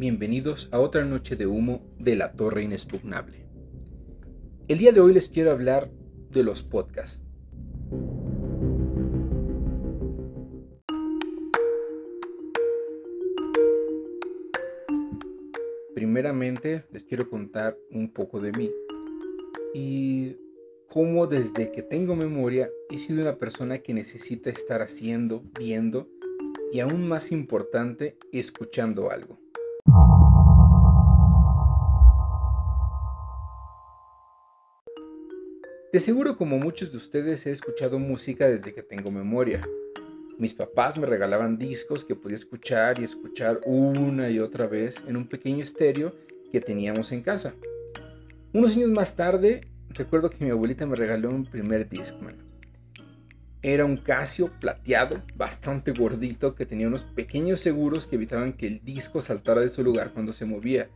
bienvenidos a otra noche de humo de la Torre Inexpugnable. El día de hoy les quiero hablar de los podcasts. Primeramente les quiero contar un poco de mí y cómo desde que tengo memoria he sido una persona que necesita estar haciendo, viendo y aún más importante, escuchando algo. De seguro como muchos de ustedes he escuchado música desde que tengo memoria. Mis papás me regalaban discos que podía escuchar y escuchar una y otra vez en un pequeño estéreo que teníamos en casa. Unos años más tarde, recuerdo que mi abuelita me regaló un primer Discman. Era un Casio plateado, bastante gordito, que tenía unos pequeños seguros que evitaban que el disco saltara de su lugar cuando se movía,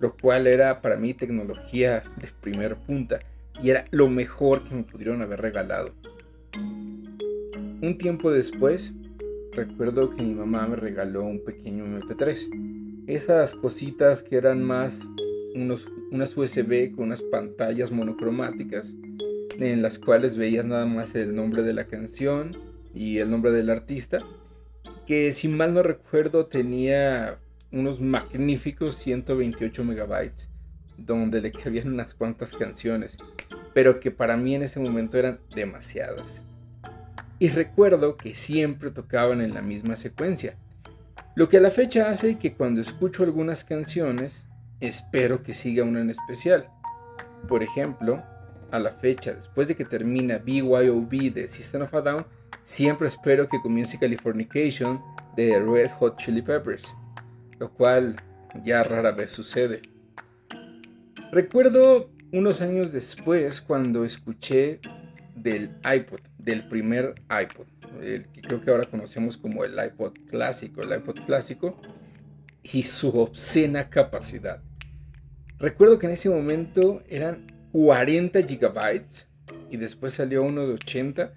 lo cual era para mí tecnología de primer punta y era lo mejor que me pudieron haber regalado. Un tiempo después, recuerdo que mi mamá me regaló un pequeño MP3. Esas cositas que eran más unos, unas USB con unas pantallas monocromáticas en las cuales veías nada más el nombre de la canción y el nombre del artista, que si mal no recuerdo tenía unos magníficos 128 megabytes, donde le cabían unas cuantas canciones pero que para mí en ese momento eran demasiadas. Y recuerdo que siempre tocaban en la misma secuencia, lo que a la fecha hace que cuando escucho algunas canciones, espero que siga una en especial. Por ejemplo, a la fecha, después de que termina BYOB de System of a Down, siempre espero que comience Californication de Red Hot Chili Peppers, lo cual ya rara vez sucede. Recuerdo unos años después cuando escuché del iPod, del primer iPod, el que creo que ahora conocemos como el iPod clásico, el iPod clásico, y su obscena capacidad. Recuerdo que en ese momento eran 40 gigabytes y después salió uno de 80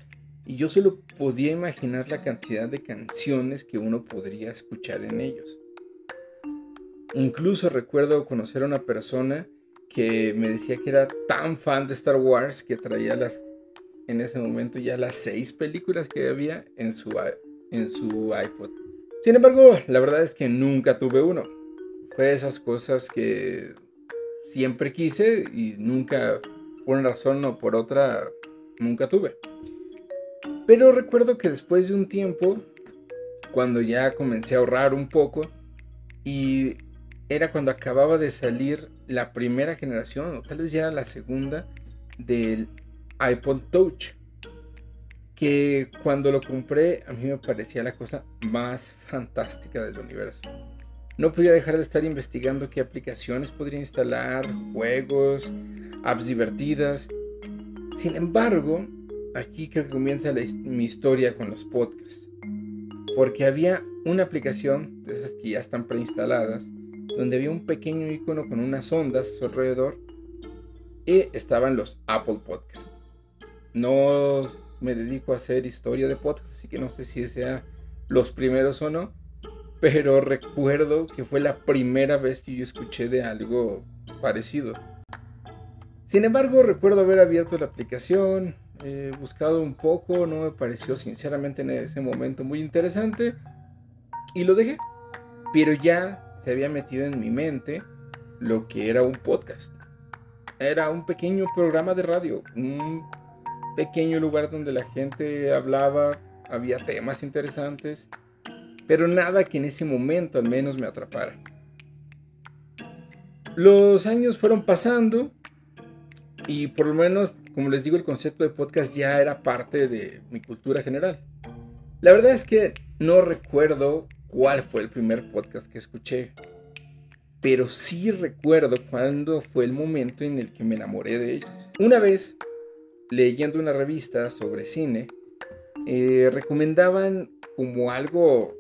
y yo solo podía imaginar la cantidad de canciones que uno podría escuchar en ellos. Incluso recuerdo conocer a una persona que me decía que era tan fan de Star Wars que traía las, en ese momento ya las seis películas que había en su, en su iPod. Sin embargo, la verdad es que nunca tuve uno. Fue esas cosas que siempre quise y nunca, por una razón o por otra, nunca tuve. Pero recuerdo que después de un tiempo, cuando ya comencé a ahorrar un poco y era cuando acababa de salir la primera generación, o tal vez ya era la segunda, del iPod Touch. Que cuando lo compré a mí me parecía la cosa más fantástica del universo. No podía dejar de estar investigando qué aplicaciones podría instalar, juegos, apps divertidas. Sin embargo, aquí creo que comienza mi historia con los podcasts. Porque había una aplicación de esas que ya están preinstaladas donde había un pequeño icono con unas ondas a su alrededor y estaban los Apple Podcasts. No me dedico a hacer historia de podcasts, así que no sé si sea los primeros o no, pero recuerdo que fue la primera vez que yo escuché de algo parecido. Sin embargo, recuerdo haber abierto la aplicación, he buscado un poco, no me pareció sinceramente en ese momento muy interesante y lo dejé. Pero ya se había metido en mi mente lo que era un podcast. Era un pequeño programa de radio, un pequeño lugar donde la gente hablaba, había temas interesantes, pero nada que en ese momento al menos me atrapara. Los años fueron pasando y por lo menos, como les digo, el concepto de podcast ya era parte de mi cultura general. La verdad es que no recuerdo cuál fue el primer podcast que escuché, pero sí recuerdo cuándo fue el momento en el que me enamoré de ellos. Una vez, leyendo una revista sobre cine, eh, recomendaban como algo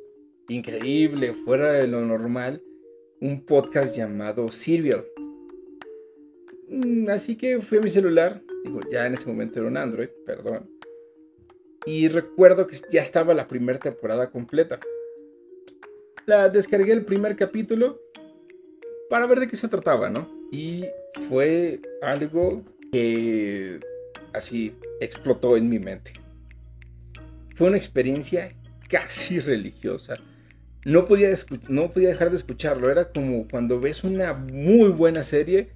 increíble, fuera de lo normal, un podcast llamado Serial. Mm, así que fui a mi celular, digo, ya en ese momento era un Android, perdón. Y recuerdo que ya estaba la primera temporada completa la descargué el primer capítulo para ver de qué se trataba, ¿no? Y fue algo que así explotó en mi mente. Fue una experiencia casi religiosa. No podía, no podía dejar de escucharlo. Era como cuando ves una muy buena serie,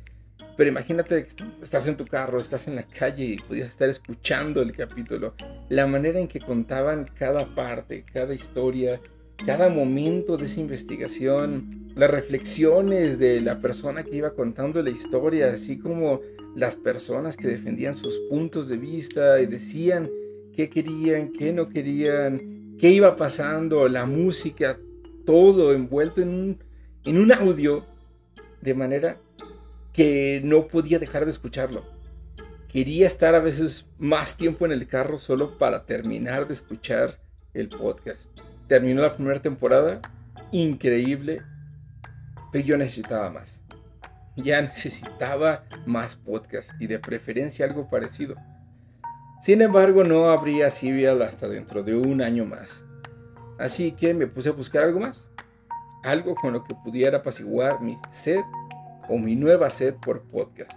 pero imagínate que estás en tu carro, estás en la calle y podías estar escuchando el capítulo. La manera en que contaban cada parte, cada historia, cada momento de esa investigación, las reflexiones de la persona que iba contando la historia, así como las personas que defendían sus puntos de vista y decían qué querían, qué no querían, qué iba pasando, la música, todo envuelto en un, en un audio de manera que no podía dejar de escucharlo. Quería estar a veces más tiempo en el carro solo para terminar de escuchar el podcast. Terminó la primera temporada, increíble, pero yo necesitaba más. Ya necesitaba más podcast y de preferencia algo parecido. Sin embargo, no habría Serial hasta dentro de un año más. Así que me puse a buscar algo más. Algo con lo que pudiera apaciguar mi sed o mi nueva sed por podcast.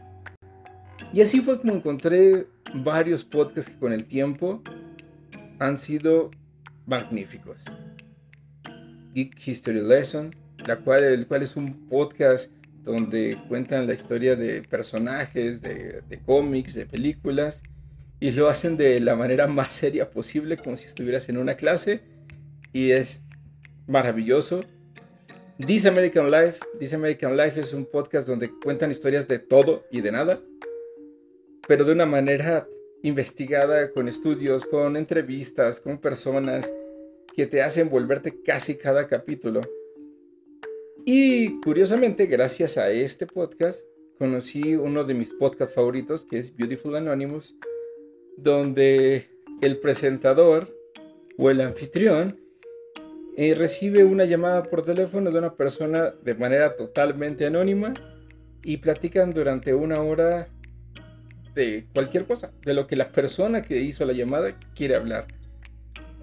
Y así fue como encontré varios podcasts que con el tiempo han sido magníficos. History Lesson, la cual, el cual es un podcast donde cuentan la historia de personajes, de cómics, de películas, y lo hacen de la manera más seria posible, como si estuvieras en una clase, y es maravilloso. This American Life, This American Life es un podcast donde cuentan historias de todo y de nada, pero de una manera investigada, con estudios, con entrevistas, con personas que te hacen volverte casi cada capítulo. Y curiosamente, gracias a este podcast, conocí uno de mis podcasts favoritos, que es Beautiful Anonymous, donde el presentador o el anfitrión eh, recibe una llamada por teléfono de una persona de manera totalmente anónima y platican durante una hora de cualquier cosa, de lo que la persona que hizo la llamada quiere hablar.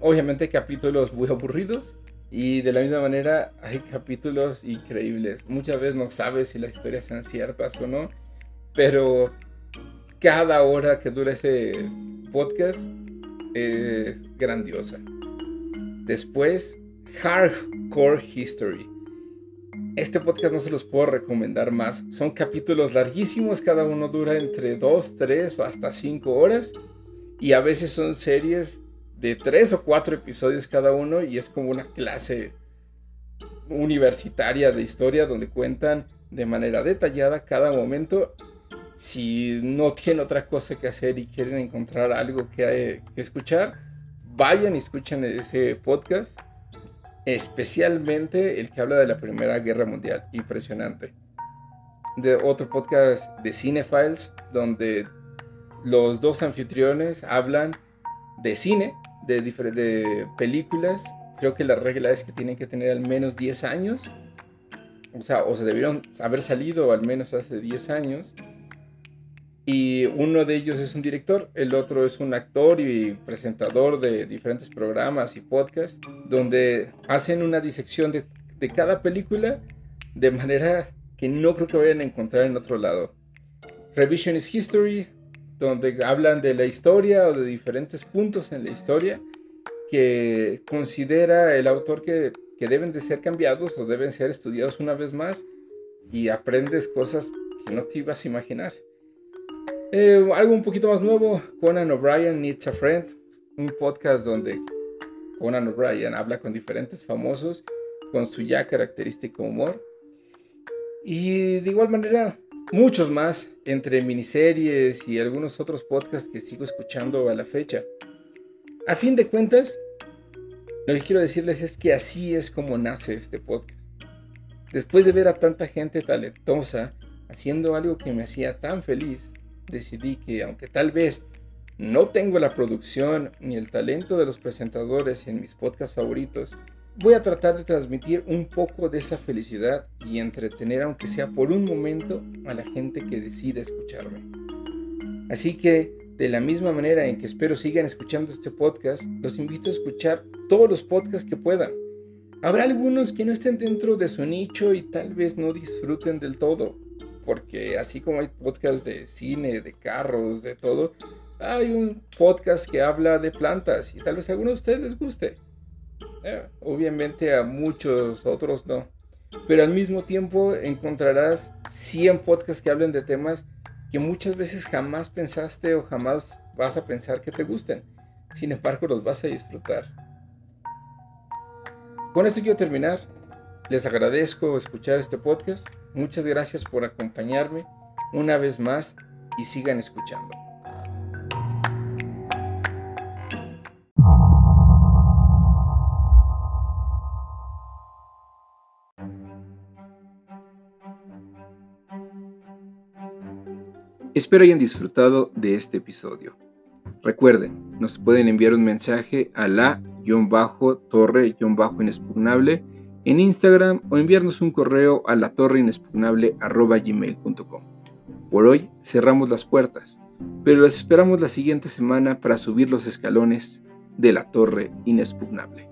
Obviamente capítulos muy aburridos y de la misma manera hay capítulos increíbles. Muchas veces no sabes si las historias sean ciertas o no, pero cada hora que dura ese podcast es grandiosa. Después, Hardcore History. Este podcast no se los puedo recomendar más. Son capítulos larguísimos, cada uno dura entre 2, 3 o hasta 5 horas. Y a veces son series de 3 o 4 episodios cada uno y es como una clase universitaria de historia donde cuentan de manera detallada cada momento si no tienen otra cosa que hacer y quieren encontrar algo que, escuchar, vayan y escuchen ese podcast, especialmente el que habla de la Primera Guerra Mundial, impresionante. De otro podcast de Cinefiles, donde los dos anfitriones hablan de cine, de, de películas. Creo que la regla es que tienen que tener al menos 10 años. O sea, o se debieron haber salido al menos hace 10 años y uno de ellos es un director, el otro es un actor y presentador de diferentes programas y podcasts, donde hacen una disección de, de cada película de manera que no creo que vayan a encontrar en otro lado. Revision is History, donde hablan de la historia o de diferentes puntos en la historia que considera el autor que, que deben de ser cambiados o deben ser estudiados una vez más y aprendes cosas que no te ibas a imaginar. Eh, algo un poquito más nuevo, Conan O'Brien Needs a Friend, un podcast donde Conan O'Brien habla con diferentes famosos con su ya característico humor. Y de igual manera, muchos más, entre miniseries y algunos otros podcasts que sigo escuchando a la fecha. A fin de cuentas, lo que quiero decirles es que así es como nace este podcast. Después de ver a tanta gente talentosa haciendo algo que me hacía tan feliz, decidí que aunque tal vez no tengo la producción ni el talento de los presentadores en mis podcasts favoritos, voy a tratar de transmitir un poco de esa felicidad y entretener aunque sea por un momento a la gente que decide escucharme. Así que, de la misma manera en que espero sigan escuchando este podcast, los invito a escuchar todos los podcasts que puedan. Habrá algunos que no estén dentro de su nicho y tal vez no disfruten del todo, porque así como hay podcasts de cine, de carros, de todo, hay un podcast que habla de plantas y tal vez a alguno de ustedes les guste. Eh, obviamente a muchos otros no. Pero al mismo tiempo encontrarás 100 podcasts que hablen de temas que muchas veces jamás pensaste o jamás vas a pensar que te gusten. Sin embargo, los vas a disfrutar. Con esto quiero terminar. Les agradezco escuchar este podcast. Muchas gracias por acompañarme una vez más y sigan escuchando. Espero hayan disfrutado de este episodio. Recuerden, nos pueden enviar un mensaje a la-torre-inexpugnable en Instagram o enviarnos un correo a la. Por hoy cerramos las puertas, pero las esperamos la siguiente semana para subir los escalones de la Torre Inexpugnable.